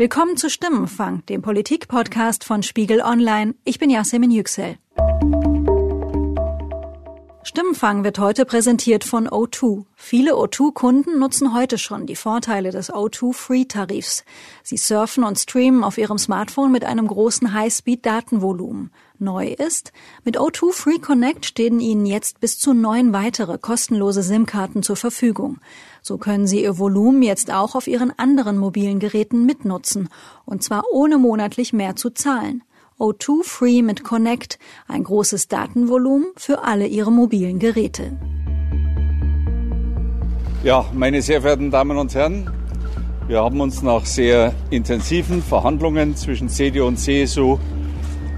Willkommen zu Stimmenfang, dem Politik-Podcast von Spiegel Online. Ich bin Yasemin Yüksel. Stimmenfang wird heute präsentiert von O2. Viele O2-Kunden nutzen heute schon die Vorteile des O2-Free-Tarifs. Sie surfen und streamen auf ihrem Smartphone mit einem großen High-Speed-Datenvolumen. Neu ist, mit O2 Free Connect stehen Ihnen jetzt bis zu neun weitere kostenlose SIM-Karten zur Verfügung. So können Sie Ihr Volumen jetzt auch auf Ihren anderen mobilen Geräten mitnutzen, und zwar ohne monatlich mehr zu zahlen. O2 Free mit Connect, ein großes Datenvolumen für alle Ihre mobilen Geräte. Ja, meine sehr verehrten Damen und Herren, wir haben uns nach sehr intensiven Verhandlungen zwischen CDU und CSU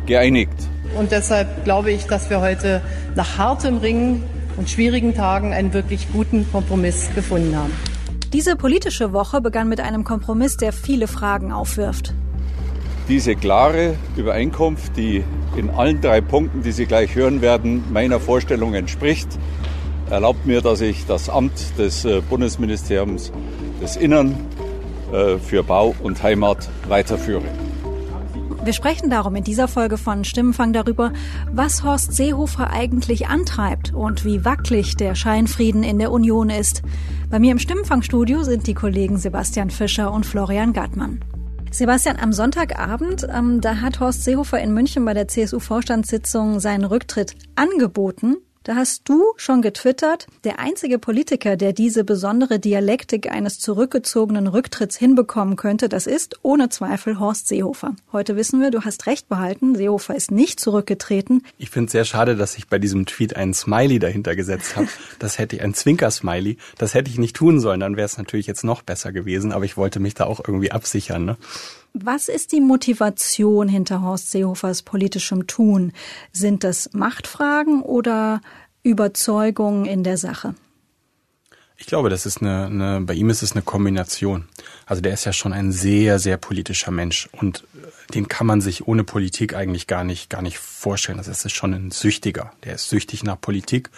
geeinigt. Und deshalb glaube ich, dass wir heute nach hartem Ringen und schwierigen Tagen einen wirklich guten Kompromiss gefunden haben. Diese politische Woche begann mit einem Kompromiss, der viele Fragen aufwirft. Diese klare Übereinkunft, die in allen drei Punkten, die Sie gleich hören werden, meiner Vorstellung entspricht, erlaubt mir, dass ich das Amt des äh, Bundesministeriums des Innern äh, für Bau und Heimat weiterführe. Wir sprechen darum in dieser Folge von Stimmenfang darüber, was Horst Seehofer eigentlich antreibt und wie wackelig der Scheinfrieden in der Union ist. Bei mir im Stimmenfangstudio sind die Kollegen Sebastian Fischer und Florian Gartmann. Sebastian, am Sonntagabend, ähm, da hat Horst Seehofer in München bei der CSU-Vorstandssitzung seinen Rücktritt angeboten. Da hast du schon getwittert, der einzige Politiker, der diese besondere Dialektik eines zurückgezogenen Rücktritts hinbekommen könnte, das ist ohne Zweifel Horst Seehofer. Heute wissen wir, du hast recht behalten, Seehofer ist nicht zurückgetreten. Ich finde es sehr schade, dass ich bei diesem Tweet einen Smiley dahinter gesetzt habe. Das hätte ich, ein Zwinker-Smiley, das hätte ich nicht tun sollen, dann wäre es natürlich jetzt noch besser gewesen, aber ich wollte mich da auch irgendwie absichern. Ne? Was ist die Motivation hinter Horst Seehofers politischem Tun? Sind das Machtfragen oder Überzeugungen in der Sache? Ich glaube, das ist eine, eine, bei ihm ist es eine Kombination. Also der ist ja schon ein sehr, sehr politischer Mensch und äh, den kann man sich ohne Politik eigentlich gar nicht, gar nicht vorstellen. Das ist schon ein Süchtiger. Der ist süchtig nach Politik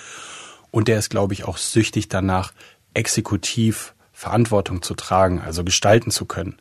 und der ist, glaube ich, auch süchtig danach, exekutiv Verantwortung zu tragen, also gestalten zu können.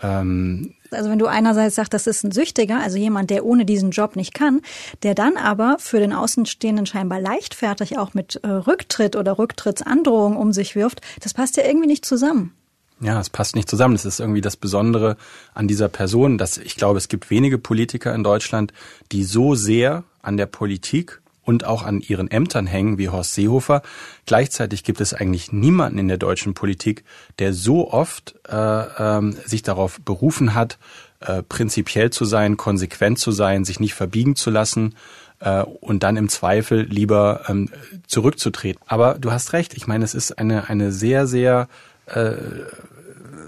Ähm, also wenn du einerseits sagst, das ist ein Süchtiger, also jemand, der ohne diesen Job nicht kann, der dann aber für den Außenstehenden scheinbar leichtfertig auch mit äh, Rücktritt oder Rücktrittsandrohung um sich wirft, das passt ja irgendwie nicht zusammen. Ja, es passt nicht zusammen. Das ist irgendwie das Besondere an dieser Person, dass ich glaube, es gibt wenige Politiker in Deutschland, die so sehr an der Politik und auch an ihren Ämtern hängen wie Horst Seehofer. Gleichzeitig gibt es eigentlich niemanden in der deutschen Politik, der so oft äh, ähm, sich darauf berufen hat, äh, prinzipiell zu sein, konsequent zu sein, sich nicht verbiegen zu lassen äh, und dann im Zweifel lieber ähm, zurückzutreten. Aber du hast recht. Ich meine, es ist eine eine sehr sehr äh,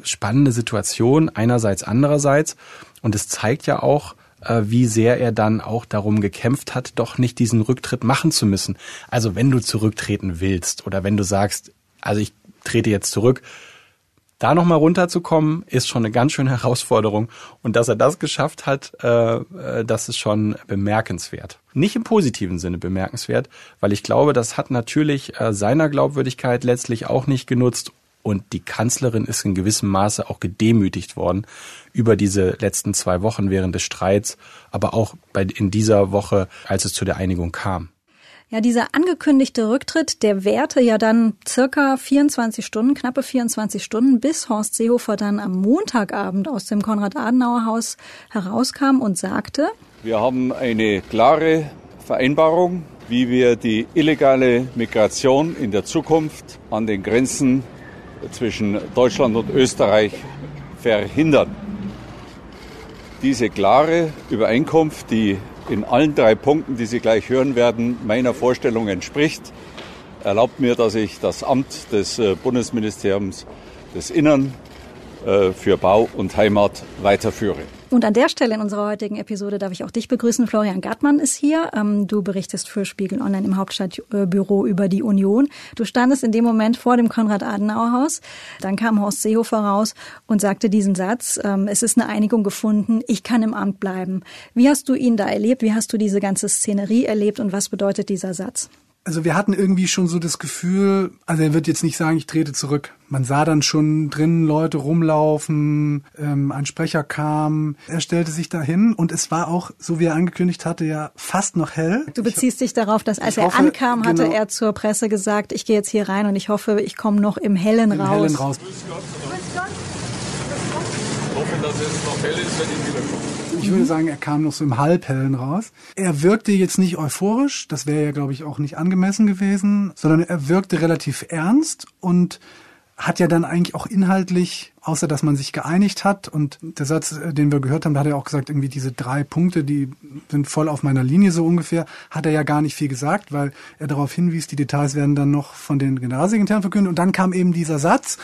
spannende Situation einerseits andererseits und es zeigt ja auch wie sehr er dann auch darum gekämpft hat, doch nicht diesen Rücktritt machen zu müssen. Also wenn du zurücktreten willst oder wenn du sagst, also ich trete jetzt zurück, da nochmal runterzukommen, ist schon eine ganz schöne Herausforderung. Und dass er das geschafft hat, äh, äh, das ist schon bemerkenswert. Nicht im positiven Sinne bemerkenswert, weil ich glaube, das hat natürlich äh, seiner Glaubwürdigkeit letztlich auch nicht genutzt und die Kanzlerin ist in gewissem Maße auch gedemütigt worden über diese letzten zwei Wochen während des Streits, aber auch bei, in dieser Woche, als es zu der Einigung kam. Ja, dieser angekündigte Rücktritt, der währte ja dann circa 24 Stunden, knappe 24 Stunden, bis Horst Seehofer dann am Montagabend aus dem Konrad-Adenauer-Haus herauskam und sagte, wir haben eine klare Vereinbarung, wie wir die illegale Migration in der Zukunft an den Grenzen zwischen Deutschland und Österreich verhindern. Diese klare Übereinkunft, die in allen drei Punkten, die Sie gleich hören werden, meiner Vorstellung entspricht, erlaubt mir, dass ich das Amt des äh, Bundesministeriums des Innern äh, für Bau und Heimat weiterführe. Und an der Stelle in unserer heutigen Episode darf ich auch dich begrüßen. Florian Gartmann ist hier. Ähm, du berichtest für Spiegel Online im Hauptstadtbüro über die Union. Du standest in dem Moment vor dem Konrad-Adenauer-Haus. Dann kam Horst Seehofer raus und sagte diesen Satz, ähm, es ist eine Einigung gefunden, ich kann im Amt bleiben. Wie hast du ihn da erlebt? Wie hast du diese ganze Szenerie erlebt und was bedeutet dieser Satz? Also wir hatten irgendwie schon so das Gefühl, also er wird jetzt nicht sagen, ich trete zurück. Man sah dann schon drinnen Leute rumlaufen, ähm, ein Sprecher kam, er stellte sich dahin und es war auch, so wie er angekündigt hatte, ja fast noch hell. Du beziehst dich darauf, dass als er hoffe, ankam, hatte genau, er zur Presse gesagt, ich gehe jetzt hier rein und ich hoffe, ich komme noch im Hellen im raus. Hellen raus. Grüß Gott. Grüß Gott. Ich hoffe, dass es noch hell ist, wenn ich wiederkomme. Ich würde sagen, er kam noch so im Halbhellen raus. Er wirkte jetzt nicht euphorisch, das wäre ja, glaube ich, auch nicht angemessen gewesen, sondern er wirkte relativ ernst und hat ja dann eigentlich auch inhaltlich, außer dass man sich geeinigt hat und der Satz, äh, den wir gehört haben, da hat er auch gesagt, irgendwie diese drei Punkte, die sind voll auf meiner Linie so ungefähr, hat er ja gar nicht viel gesagt, weil er darauf hinwies, die Details werden dann noch von den Generalsekretären verkündet und dann kam eben dieser Satz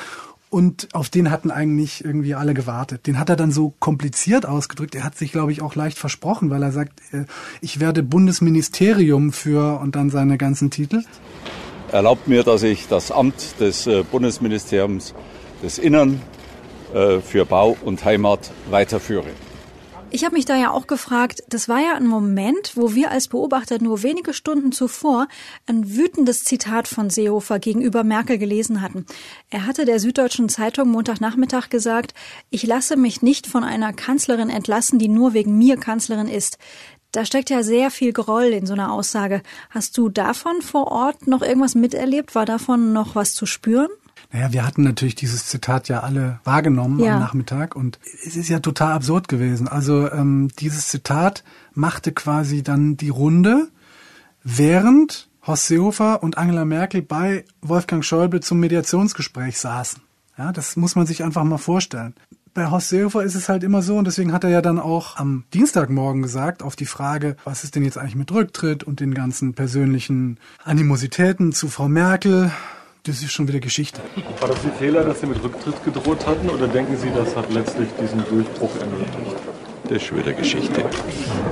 und auf den hatten eigentlich irgendwie alle gewartet. Den hat er dann so kompliziert ausgedrückt. Er hat sich, glaube ich, auch leicht versprochen, weil er sagt, äh, ich werde Bundesministerium für und dann seine ganzen Titel. Erlaubt mir, dass ich das Amt des äh, Bundesministeriums des Innern äh, für Bau und Heimat weiterführe. Ich habe mich da ja auch gefragt, das war ja ein Moment, wo wir als Beobachter nur wenige Stunden zuvor ein wütendes Zitat von Seehofer gegenüber Merkel gelesen hatten. Er hatte der Süddeutschen Zeitung Montagnachmittag gesagt, ich lasse mich nicht von einer Kanzlerin entlassen, die nur wegen mir Kanzlerin ist. Da steckt ja sehr viel Groll in so einer Aussage. Hast du davon vor Ort noch irgendwas miterlebt? War davon noch was zu spüren? Naja, wir hatten natürlich dieses Zitat ja alle wahrgenommen ja. am Nachmittag und es ist ja total absurd gewesen. Also ähm, dieses Zitat machte quasi dann die Runde, während Horst Seehofer und Angela Merkel bei Wolfgang Schäuble zum Mediationsgespräch saßen. Ja, das muss man sich einfach mal vorstellen. Bei Horst Seehofer ist es halt immer so und deswegen hat er ja dann auch am Dienstagmorgen gesagt auf die Frage, was ist denn jetzt eigentlich mit Rücktritt und den ganzen persönlichen Animositäten zu Frau Merkel, das ist schon wieder Geschichte. War das ein Fehler, dass Sie mit Rücktritt gedroht hatten oder denken Sie, das hat letztlich diesen Durchbruch ermöglicht? Das ist schon wieder Geschichte.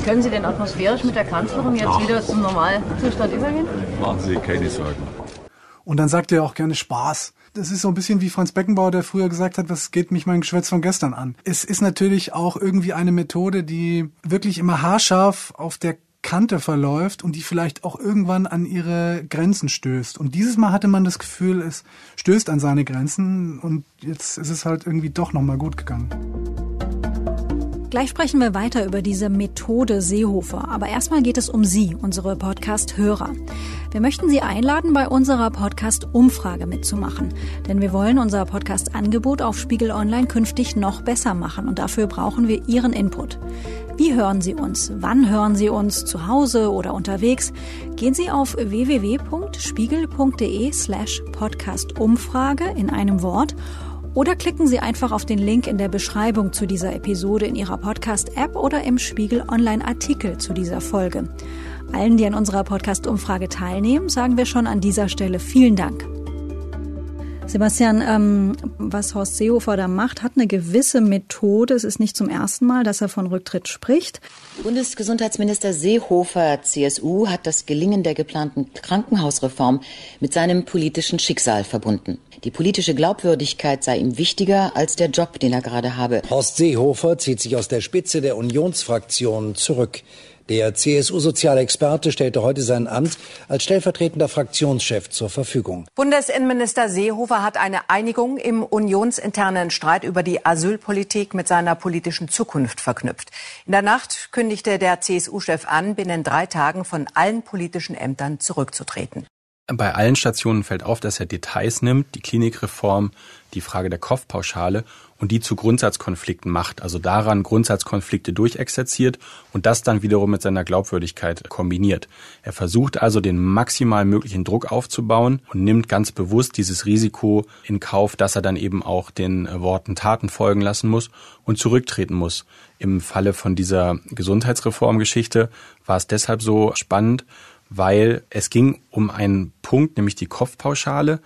Können Sie denn atmosphärisch mit der Kanzlerin jetzt Ach. wieder zum Normalzustand übergehen? Machen Sie keine Sorgen. Und dann sagt er auch gerne Spaß. Das ist so ein bisschen wie Franz Beckenbauer, der früher gesagt hat, was geht mich mein Geschwätz von gestern an. Es ist natürlich auch irgendwie eine Methode, die wirklich immer haarscharf auf der Kante verläuft und die vielleicht auch irgendwann an ihre Grenzen stößt. Und dieses Mal hatte man das Gefühl, es stößt an seine Grenzen und jetzt ist es halt irgendwie doch nochmal gut gegangen. Gleich sprechen wir weiter über diese Methode Seehofer. Aber erstmal geht es um Sie, unsere Podcast-Hörer. Wir möchten Sie einladen, bei unserer Podcast-Umfrage mitzumachen. Denn wir wollen unser Podcast-Angebot auf Spiegel Online künftig noch besser machen. Und dafür brauchen wir Ihren Input. Wie hören Sie uns? Wann hören Sie uns? Zu Hause oder unterwegs? Gehen Sie auf www.spiegel.de slash Podcast-Umfrage in einem Wort oder klicken Sie einfach auf den Link in der Beschreibung zu dieser Episode in Ihrer Podcast-App oder im Spiegel Online-Artikel zu dieser Folge. Allen, die an unserer Podcast-Umfrage teilnehmen, sagen wir schon an dieser Stelle vielen Dank. Sebastian, ähm, was Horst Seehofer da macht, hat eine gewisse Methode. Es ist nicht zum ersten Mal, dass er von Rücktritt spricht. Bundesgesundheitsminister Seehofer, CSU, hat das Gelingen der geplanten Krankenhausreform mit seinem politischen Schicksal verbunden. Die politische Glaubwürdigkeit sei ihm wichtiger als der Job, den er gerade habe. Horst Seehofer zieht sich aus der Spitze der Unionsfraktion zurück. Der CSU-Sozialexperte stellte heute sein Amt als stellvertretender Fraktionschef zur Verfügung. Bundesinnenminister Seehofer hat eine Einigung im unionsinternen Streit über die Asylpolitik mit seiner politischen Zukunft verknüpft. In der Nacht kündigte der CSU-Chef an, binnen drei Tagen von allen politischen Ämtern zurückzutreten. Bei allen Stationen fällt auf, dass er Details nimmt, die Klinikreform, die Frage der Kopfpauschale und die zu Grundsatzkonflikten macht, also daran Grundsatzkonflikte durchexerziert und das dann wiederum mit seiner Glaubwürdigkeit kombiniert. Er versucht also den maximal möglichen Druck aufzubauen und nimmt ganz bewusst dieses Risiko in Kauf, dass er dann eben auch den Worten Taten folgen lassen muss und zurücktreten muss. Im Falle von dieser Gesundheitsreformgeschichte war es deshalb so spannend, weil es ging um einen Punkt, nämlich die Kopfpauschale,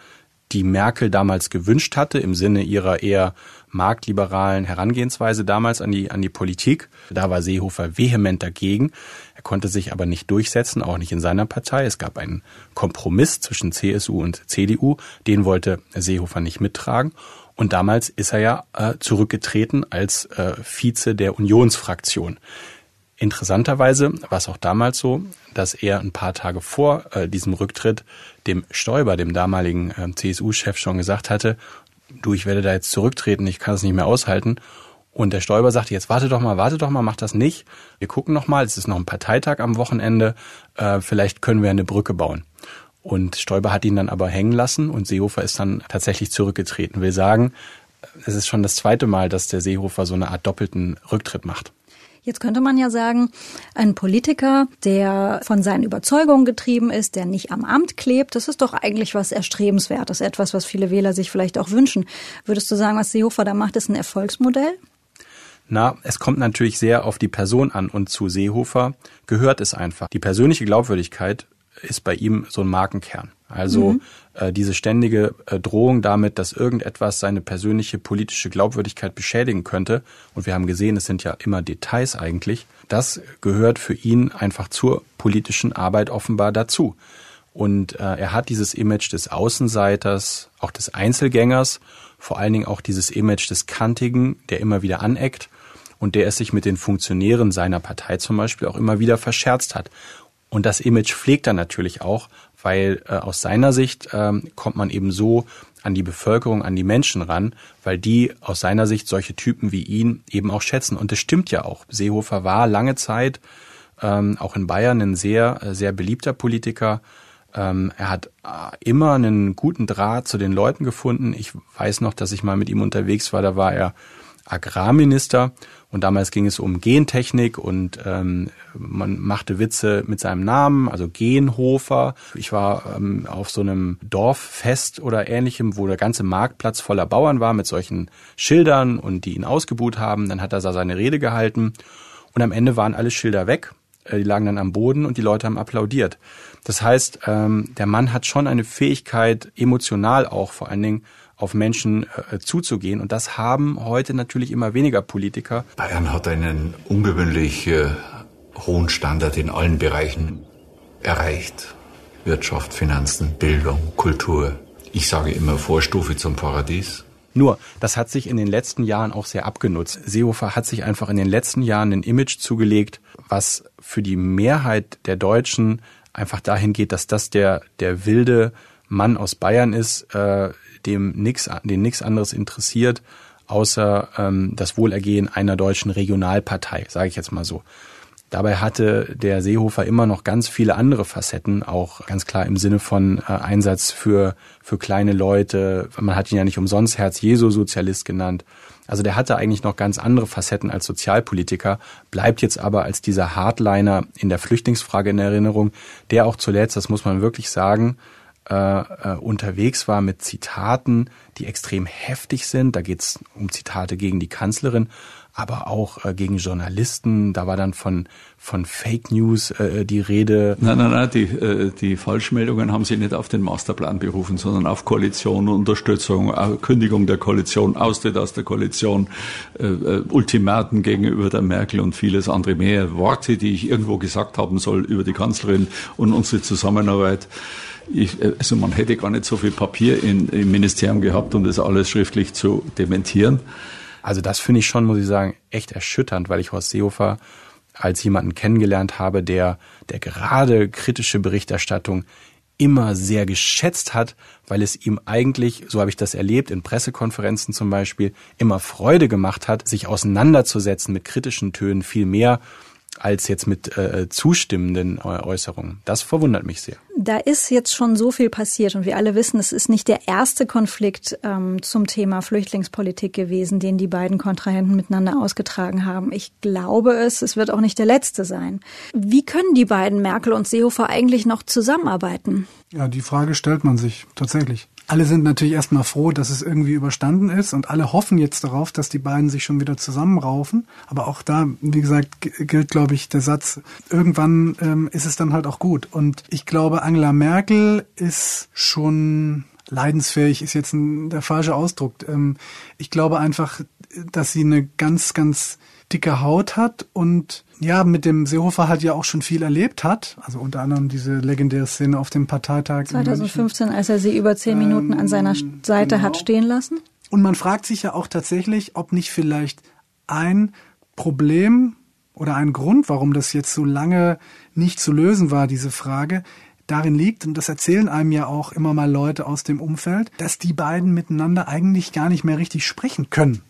die Merkel damals gewünscht hatte, im Sinne ihrer eher marktliberalen Herangehensweise damals an die, an die Politik. Da war Seehofer vehement dagegen. Er konnte sich aber nicht durchsetzen, auch nicht in seiner Partei. Es gab einen Kompromiss zwischen CSU und CDU. Den wollte Seehofer nicht mittragen. Und damals ist er ja äh, zurückgetreten als äh, Vize der Unionsfraktion. Interessanterweise war es auch damals so, dass er ein paar Tage vor äh, diesem Rücktritt dem Stoiber, dem damaligen äh, CSU-Chef, schon gesagt hatte, du, ich werde da jetzt zurücktreten, ich kann es nicht mehr aushalten. Und der Stoiber sagte, jetzt warte doch mal, warte doch mal, mach das nicht. Wir gucken noch mal, es ist noch ein Parteitag am Wochenende, äh, vielleicht können wir eine Brücke bauen. Und Stoiber hat ihn dann aber hängen lassen und Seehofer ist dann tatsächlich zurückgetreten. Will sagen, es ist schon das zweite Mal, dass der Seehofer so eine Art doppelten Rücktritt macht. Jetzt könnte man ja sagen, ein Politiker, der von seinen Überzeugungen getrieben ist, der nicht am Amt klebt, das ist doch eigentlich was Erstrebenswertes, etwas, was viele Wähler sich vielleicht auch wünschen. Würdest du sagen, was Seehofer da macht, ist ein Erfolgsmodell? Na, es kommt natürlich sehr auf die Person an und zu Seehofer gehört es einfach. Die persönliche Glaubwürdigkeit ist bei ihm so ein Markenkern. Also mhm. äh, diese ständige äh, Drohung damit, dass irgendetwas seine persönliche politische Glaubwürdigkeit beschädigen könnte, und wir haben gesehen, es sind ja immer Details eigentlich, das gehört für ihn einfach zur politischen Arbeit offenbar dazu. Und äh, er hat dieses Image des Außenseiters, auch des Einzelgängers, vor allen Dingen auch dieses Image des Kantigen, der immer wieder aneckt und der es sich mit den Funktionären seiner Partei zum Beispiel auch immer wieder verscherzt hat. Und das Image pflegt er natürlich auch, weil äh, aus seiner Sicht ähm, kommt man eben so an die Bevölkerung, an die Menschen ran, weil die aus seiner Sicht solche Typen wie ihn eben auch schätzen. Und das stimmt ja auch. Seehofer war lange Zeit ähm, auch in Bayern ein sehr, äh, sehr beliebter Politiker. Ähm, er hat äh, immer einen guten Draht zu den Leuten gefunden. Ich weiß noch, dass ich mal mit ihm unterwegs war, da war er Agrarminister und damals ging es um Gentechnik und ähm, man machte Witze mit seinem Namen, also Genhofer. Ich war ähm, auf so einem Dorffest oder ähnlichem, wo der ganze Marktplatz voller Bauern war mit solchen Schildern und die ihn ausgebuht haben. Dann hat er da seine Rede gehalten und am Ende waren alle Schilder weg. Äh, die lagen dann am Boden und die Leute haben applaudiert. Das heißt, ähm, der Mann hat schon eine Fähigkeit, emotional auch vor allen Dingen auf Menschen äh, zuzugehen. Und das haben heute natürlich immer weniger Politiker. Bayern hat einen ungewöhnlich äh, hohen Standard in allen Bereichen erreicht. Wirtschaft, Finanzen, Bildung, Kultur. Ich sage immer Vorstufe zum Paradies. Nur, das hat sich in den letzten Jahren auch sehr abgenutzt. Seehofer hat sich einfach in den letzten Jahren ein Image zugelegt, was für die Mehrheit der Deutschen einfach dahin geht, dass das der, der wilde Mann aus Bayern ist, äh, dem nix, den nichts anderes interessiert, außer ähm, das Wohlergehen einer deutschen Regionalpartei, sage ich jetzt mal so. Dabei hatte der Seehofer immer noch ganz viele andere Facetten, auch ganz klar im Sinne von äh, Einsatz für, für kleine Leute. Man hat ihn ja nicht umsonst Herz-Jesu-Sozialist genannt. Also der hatte eigentlich noch ganz andere Facetten als Sozialpolitiker, bleibt jetzt aber als dieser Hardliner in der Flüchtlingsfrage in Erinnerung, der auch zuletzt, das muss man wirklich sagen, äh, äh, unterwegs war mit Zitaten, die extrem heftig sind. Da geht es um Zitate gegen die Kanzlerin, aber auch äh, gegen Journalisten. Da war dann von von Fake News äh, die Rede. Nein, nein, nein, die, äh, die Falschmeldungen haben sie nicht auf den Masterplan berufen, sondern auf Koalition, Unterstützung, Kündigung der Koalition, Austritt aus der Koalition, äh, äh, Ultimaten gegenüber der Merkel und vieles andere mehr. Worte, die ich irgendwo gesagt haben soll über die Kanzlerin und unsere Zusammenarbeit. Ich, also man hätte gar nicht so viel Papier in, im Ministerium gehabt, um das alles schriftlich zu dementieren. Also das finde ich schon, muss ich sagen, echt erschütternd, weil ich Horst Seehofer als jemanden kennengelernt habe, der, der gerade kritische Berichterstattung immer sehr geschätzt hat, weil es ihm eigentlich, so habe ich das erlebt, in Pressekonferenzen zum Beispiel, immer Freude gemacht hat, sich auseinanderzusetzen mit kritischen Tönen viel mehr als jetzt mit äh, zustimmenden Äußerungen. Das verwundert mich sehr. Da ist jetzt schon so viel passiert und wir alle wissen, es ist nicht der erste Konflikt ähm, zum Thema Flüchtlingspolitik gewesen, den die beiden Kontrahenten miteinander ausgetragen haben. Ich glaube es, es wird auch nicht der letzte sein. Wie können die beiden Merkel und Seehofer eigentlich noch zusammenarbeiten? Ja, die Frage stellt man sich tatsächlich. Alle sind natürlich erstmal froh, dass es irgendwie überstanden ist und alle hoffen jetzt darauf, dass die beiden sich schon wieder zusammenraufen. Aber auch da, wie gesagt, gilt, glaube ich, der Satz, irgendwann ähm, ist es dann halt auch gut. Und ich glaube, Angela Merkel ist schon leidensfähig, ist jetzt ein, der falsche Ausdruck. Ähm, ich glaube einfach, dass sie eine ganz, ganz dicke Haut hat und ja, mit dem Seehofer halt ja auch schon viel erlebt hat. Also unter anderem diese legendäre Szene auf dem Parteitag. 2015, als er sie über zehn Minuten ähm, an seiner ähm, Seite genau. hat stehen lassen. Und man fragt sich ja auch tatsächlich, ob nicht vielleicht ein Problem oder ein Grund, warum das jetzt so lange nicht zu lösen war, diese Frage, darin liegt, und das erzählen einem ja auch immer mal Leute aus dem Umfeld, dass die beiden miteinander eigentlich gar nicht mehr richtig sprechen können.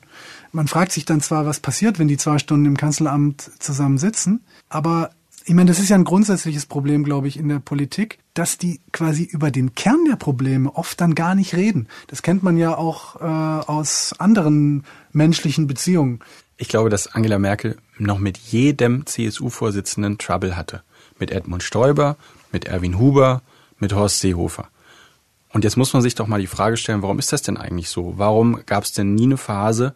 Man fragt sich dann zwar, was passiert, wenn die zwei Stunden im Kanzleramt zusammen sitzen, aber ich meine, das ist ja ein grundsätzliches Problem, glaube ich, in der Politik, dass die quasi über den Kern der Probleme oft dann gar nicht reden. Das kennt man ja auch äh, aus anderen menschlichen Beziehungen. Ich glaube, dass Angela Merkel noch mit jedem CSU-Vorsitzenden Trouble hatte. Mit Edmund Stoiber, mit Erwin Huber, mit Horst Seehofer. Und jetzt muss man sich doch mal die Frage stellen, warum ist das denn eigentlich so? Warum gab es denn nie eine Phase,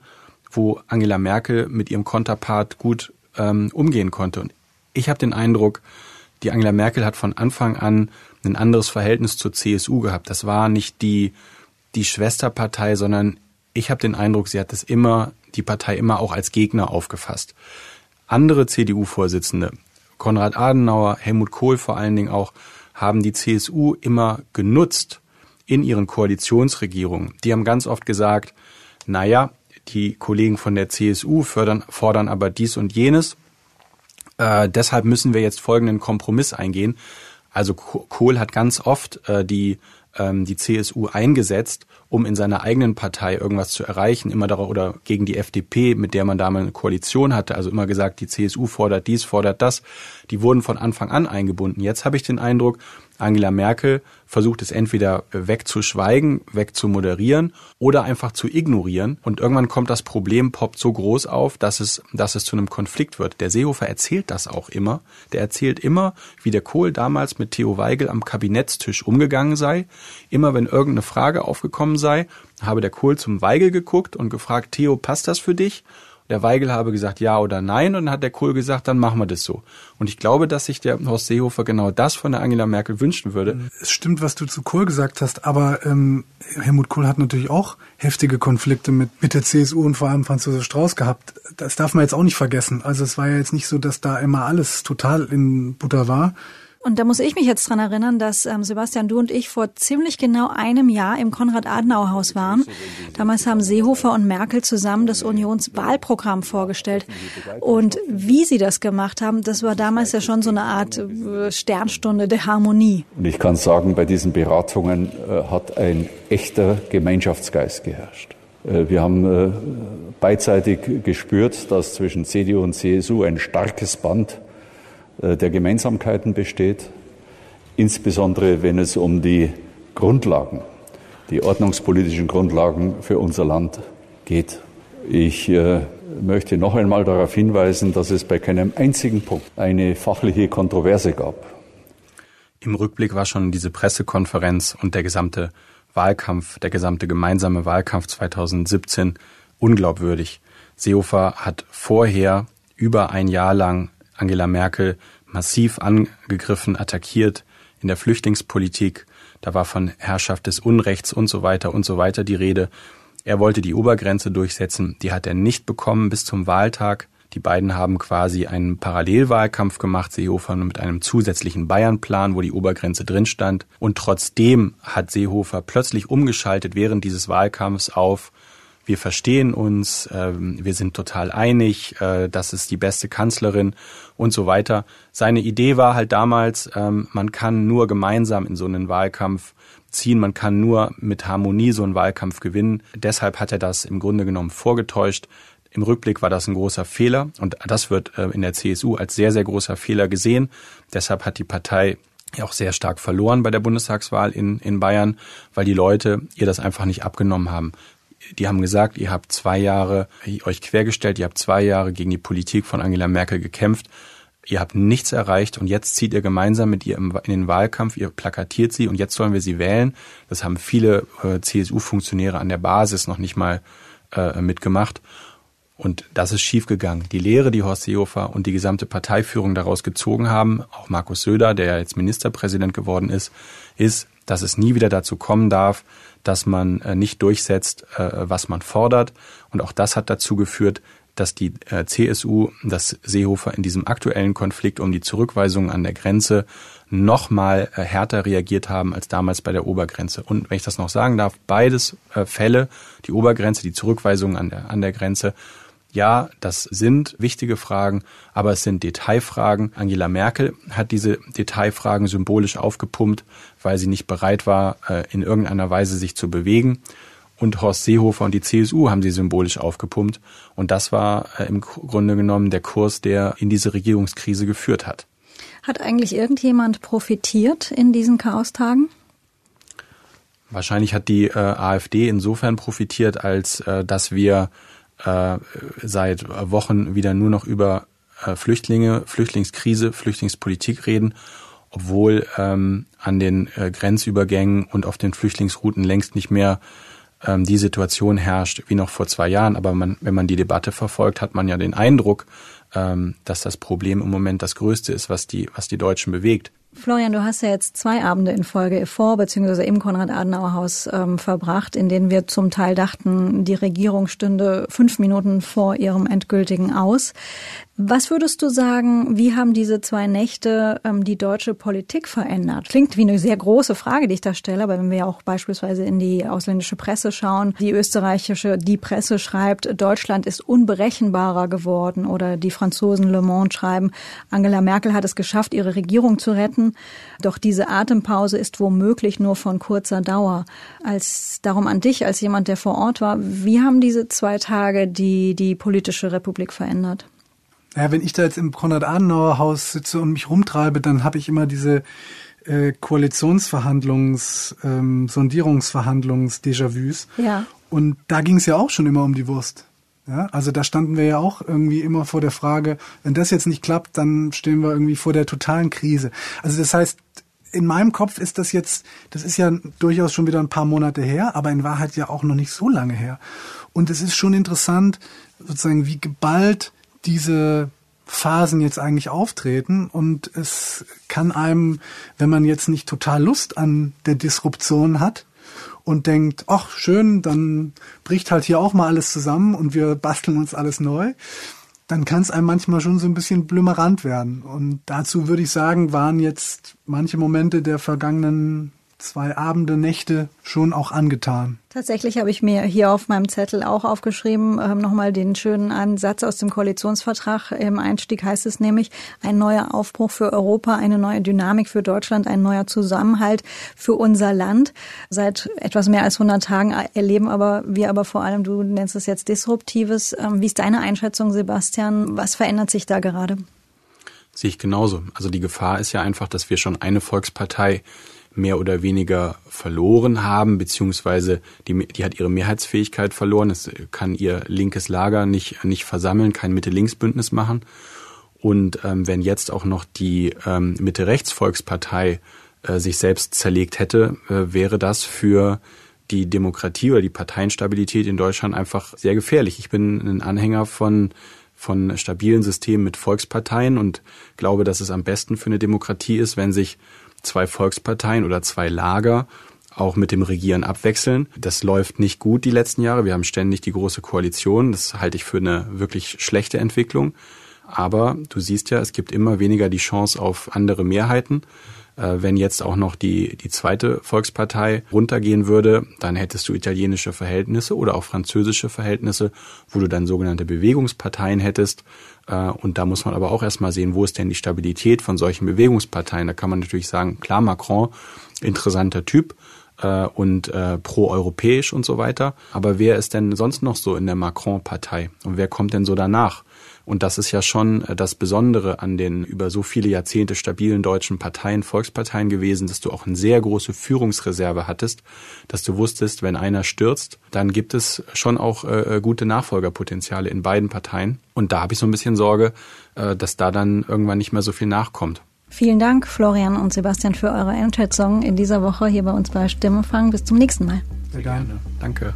wo Angela Merkel mit ihrem Konterpart gut ähm, umgehen konnte? Und ich habe den Eindruck, die Angela Merkel hat von Anfang an ein anderes Verhältnis zur CSU gehabt. Das war nicht die, die Schwesterpartei, sondern ich habe den Eindruck, sie hat das immer, die Partei immer auch als Gegner aufgefasst. Andere CDU-Vorsitzende, Konrad Adenauer, Helmut Kohl vor allen Dingen auch, haben die CSU immer genutzt in ihren Koalitionsregierungen. Die haben ganz oft gesagt, naja, die Kollegen von der CSU fördern, fordern aber dies und jenes. Äh, deshalb müssen wir jetzt folgenden Kompromiss eingehen. Also Kohl hat ganz oft äh, die ähm, die CSU eingesetzt, um in seiner eigenen Partei irgendwas zu erreichen, immer darauf oder gegen die FDP, mit der man damals eine Koalition hatte, also immer gesagt, die CSU fordert dies, fordert das. Die wurden von Anfang an eingebunden. Jetzt habe ich den Eindruck, Angela Merkel versucht es entweder wegzuschweigen, wegzumoderieren oder einfach zu ignorieren. Und irgendwann kommt das Problem, poppt so groß auf, dass es, dass es zu einem Konflikt wird. Der Seehofer erzählt das auch immer. Der erzählt immer, wie der Kohl damals mit Theo Weigel am Kabinettstisch umgegangen sei. Immer wenn irgendeine Frage aufgekommen sei, habe der Kohl zum Weigel geguckt und gefragt, Theo, passt das für dich? Der Weigel habe gesagt ja oder nein und dann hat der Kohl gesagt, dann machen wir das so. Und ich glaube, dass sich der Horst Seehofer genau das von der Angela Merkel wünschen würde. Es stimmt, was du zu Kohl gesagt hast, aber ähm, Helmut Kohl hat natürlich auch heftige Konflikte mit, mit der CSU und vor allem Franz Josef Strauß gehabt. Das darf man jetzt auch nicht vergessen. Also es war ja jetzt nicht so, dass da immer alles total in Butter war. Und da muss ich mich jetzt dran erinnern, dass ähm, Sebastian, du und ich vor ziemlich genau einem Jahr im Konrad-Adenauer-Haus waren. Damals haben Seehofer und Merkel zusammen das Unionswahlprogramm vorgestellt. Und wie sie das gemacht haben, das war damals ja schon so eine Art äh, Sternstunde der Harmonie. Und ich kann sagen, bei diesen Beratungen äh, hat ein echter Gemeinschaftsgeist geherrscht. Äh, wir haben äh, beidseitig gespürt, dass zwischen CDU und CSU ein starkes Band der Gemeinsamkeiten besteht, insbesondere wenn es um die Grundlagen, die ordnungspolitischen Grundlagen für unser Land geht. Ich äh, möchte noch einmal darauf hinweisen, dass es bei keinem einzigen Punkt eine fachliche Kontroverse gab. Im Rückblick war schon diese Pressekonferenz und der gesamte Wahlkampf, der gesamte gemeinsame Wahlkampf 2017 unglaubwürdig. Seehofer hat vorher über ein Jahr lang Angela Merkel massiv angegriffen, attackiert in der Flüchtlingspolitik. Da war von Herrschaft des Unrechts und so weiter und so weiter die Rede. Er wollte die Obergrenze durchsetzen. Die hat er nicht bekommen bis zum Wahltag. Die beiden haben quasi einen Parallelwahlkampf gemacht, Seehofer mit einem zusätzlichen Bayernplan, wo die Obergrenze drin stand. Und trotzdem hat Seehofer plötzlich umgeschaltet während dieses Wahlkampfs auf wir verstehen uns, äh, wir sind total einig, äh, das ist die beste Kanzlerin und so weiter. Seine Idee war halt damals, ähm, man kann nur gemeinsam in so einen Wahlkampf ziehen, man kann nur mit Harmonie so einen Wahlkampf gewinnen. Deshalb hat er das im Grunde genommen vorgetäuscht. Im Rückblick war das ein großer Fehler und das wird äh, in der CSU als sehr, sehr großer Fehler gesehen. Deshalb hat die Partei ja auch sehr stark verloren bei der Bundestagswahl in, in Bayern, weil die Leute ihr das einfach nicht abgenommen haben die haben gesagt, ihr habt zwei Jahre euch quergestellt, ihr habt zwei Jahre gegen die Politik von Angela Merkel gekämpft, ihr habt nichts erreicht und jetzt zieht ihr gemeinsam mit ihr in den Wahlkampf, ihr plakatiert sie und jetzt sollen wir sie wählen. Das haben viele äh, CSU-Funktionäre an der Basis noch nicht mal äh, mitgemacht. Und das ist schiefgegangen. Die Lehre, die Horst Seehofer und die gesamte Parteiführung daraus gezogen haben, auch Markus Söder, der ja jetzt Ministerpräsident geworden ist, ist, dass es nie wieder dazu kommen darf, dass man äh, nicht durchsetzt, äh, was man fordert. Und auch das hat dazu geführt, dass die äh, CSU, dass Seehofer in diesem aktuellen Konflikt um die Zurückweisung an der Grenze noch mal härter reagiert haben als damals bei der Obergrenze. Und wenn ich das noch sagen darf, beides Fälle, die Obergrenze, die Zurückweisung an der, an der Grenze, Ja, das sind wichtige Fragen, aber es sind Detailfragen. Angela Merkel hat diese Detailfragen symbolisch aufgepumpt, weil sie nicht bereit war, äh, in irgendeiner Weise sich zu bewegen. Und Horst Seehofer und die CSU haben sie symbolisch aufgepumpt. Und das war äh, im Grunde genommen der Kurs, der in diese Regierungskrise geführt hat. Hat eigentlich irgendjemand profitiert in diesen Chaostagen? Wahrscheinlich hat die äh, AfD insofern profitiert, als äh, dass wir äh, seit Wochen wieder nur noch über äh, Flüchtlinge, Flüchtlingskrise, Flüchtlingspolitik reden, obwohl ähm, an den äh, Grenzübergängen und auf den Flüchtlingsrouten längst nicht mehr ähm, die Situation herrscht wie noch vor zwei Jahren. Aber man, wenn man die Debatte verfolgt, hat man ja den Eindruck, ähm, dass das Problem im Moment das größte ist, was die, was die Deutschen bewegt. Florian, du hast ja jetzt zwei Abende in Folge vor bzw. im Konrad-Adenauer-Haus ähm, verbracht, in denen wir zum Teil dachten, die Regierung stünde fünf Minuten vor ihrem endgültigen Aus. Was würdest du sagen, wie haben diese zwei Nächte ähm, die deutsche Politik verändert? Klingt wie eine sehr große Frage, die ich da stelle, aber wenn wir auch beispielsweise in die ausländische Presse schauen, die österreichische, die Presse schreibt, Deutschland ist unberechenbarer geworden oder die Franzosen Le Monde schreiben, Angela Merkel hat es geschafft, ihre Regierung zu retten, doch diese Atempause ist womöglich nur von kurzer Dauer. Als darum an dich, als jemand, der vor Ort war, wie haben diese zwei Tage die, die politische Republik verändert? Ja, wenn ich da jetzt im Konrad-Adenauer-Haus sitze und mich rumtreibe, dann habe ich immer diese äh, Koalitionsverhandlungs-, ähm, Sondierungsverhandlungs-Déjà-vus. Ja. Und da ging es ja auch schon immer um die Wurst. Ja, also da standen wir ja auch irgendwie immer vor der Frage, wenn das jetzt nicht klappt, dann stehen wir irgendwie vor der totalen Krise. Also das heißt, in meinem Kopf ist das jetzt, das ist ja durchaus schon wieder ein paar Monate her, aber in Wahrheit ja auch noch nicht so lange her. Und es ist schon interessant, sozusagen, wie geballt diese Phasen jetzt eigentlich auftreten und es kann einem, wenn man jetzt nicht total Lust an der Disruption hat und denkt, ach schön, dann bricht halt hier auch mal alles zusammen und wir basteln uns alles neu, dann kann es einem manchmal schon so ein bisschen blümerant werden. Und dazu würde ich sagen, waren jetzt manche Momente der vergangenen zwei Abende, Nächte schon auch angetan. Tatsächlich habe ich mir hier auf meinem Zettel auch aufgeschrieben, ähm, nochmal den schönen Ansatz aus dem Koalitionsvertrag. Im Einstieg heißt es nämlich, ein neuer Aufbruch für Europa, eine neue Dynamik für Deutschland, ein neuer Zusammenhalt für unser Land. Seit etwas mehr als 100 Tagen erleben aber wir aber vor allem, du nennst es jetzt Disruptives. Ähm, wie ist deine Einschätzung, Sebastian? Was verändert sich da gerade? Sehe ich genauso. Also die Gefahr ist ja einfach, dass wir schon eine Volkspartei mehr oder weniger verloren haben, beziehungsweise die, die hat ihre Mehrheitsfähigkeit verloren. Es kann ihr linkes Lager nicht, nicht versammeln, kein Mitte-Links-Bündnis machen. Und ähm, wenn jetzt auch noch die ähm, Mitte-Rechts-Volkspartei äh, sich selbst zerlegt hätte, äh, wäre das für die Demokratie oder die Parteienstabilität in Deutschland einfach sehr gefährlich. Ich bin ein Anhänger von von stabilen Systemen mit Volksparteien und glaube, dass es am besten für eine Demokratie ist, wenn sich zwei Volksparteien oder zwei Lager auch mit dem Regieren abwechseln. Das läuft nicht gut die letzten Jahre. Wir haben ständig die große Koalition. Das halte ich für eine wirklich schlechte Entwicklung. Aber du siehst ja, es gibt immer weniger die Chance auf andere Mehrheiten. Äh, wenn jetzt auch noch die, die zweite Volkspartei runtergehen würde, dann hättest du italienische Verhältnisse oder auch französische Verhältnisse, wo du dann sogenannte Bewegungsparteien hättest. Äh, und da muss man aber auch erstmal sehen, wo ist denn die Stabilität von solchen Bewegungsparteien. Da kann man natürlich sagen, klar, Macron, interessanter Typ äh, und äh, pro-europäisch und so weiter. Aber wer ist denn sonst noch so in der Macron-Partei? Und wer kommt denn so danach? Und das ist ja schon äh, das Besondere an den über so viele Jahrzehnte stabilen deutschen Parteien, Volksparteien gewesen, dass du auch eine sehr große Führungsreserve hattest, dass du wusstest, wenn einer stürzt, dann gibt es schon auch äh, äh gute Nachfolgerpotenziale in beiden Parteien. Und da habe ich so ein bisschen Sorge, äh, dass da dann irgendwann nicht mehr so viel nachkommt. Vielen Dank, Florian und Sebastian, für eure Einschätzung in dieser Woche hier bei uns bei Stimmenfang. Bis zum nächsten Mal. Sehr gerne. Danke.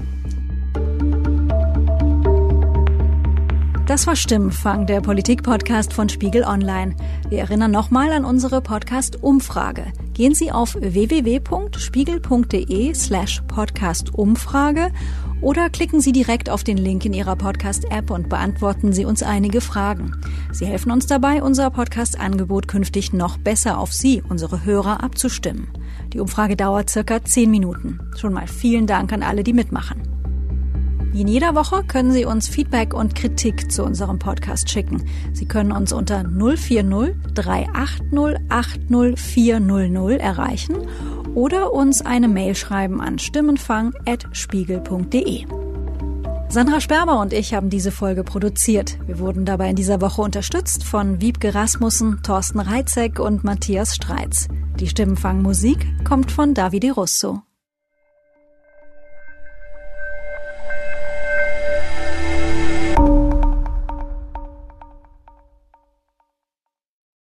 Das war Stimmenfang, der Politik-Podcast von Spiegel Online. Wir erinnern nochmal an unsere Podcast-Umfrage. Gehen Sie auf www.spiegel.de slash Podcast-Umfrage oder klicken Sie direkt auf den Link in Ihrer Podcast-App und beantworten Sie uns einige Fragen. Sie helfen uns dabei, unser Podcast-Angebot künftig noch besser auf Sie, unsere Hörer, abzustimmen. Die Umfrage dauert circa zehn Minuten. Schon mal vielen Dank an alle, die mitmachen. Wie in jeder Woche können Sie uns Feedback und Kritik zu unserem Podcast schicken. Sie können uns unter 040 380 80 400 erreichen oder uns eine Mail schreiben an stimmenfang.spiegel.de. Sandra Sperber und ich haben diese Folge produziert. Wir wurden dabei in dieser Woche unterstützt von Wiebke Rasmussen, Thorsten Reitzek und Matthias Streitz. Die Stimmenfangmusik kommt von Davide Russo.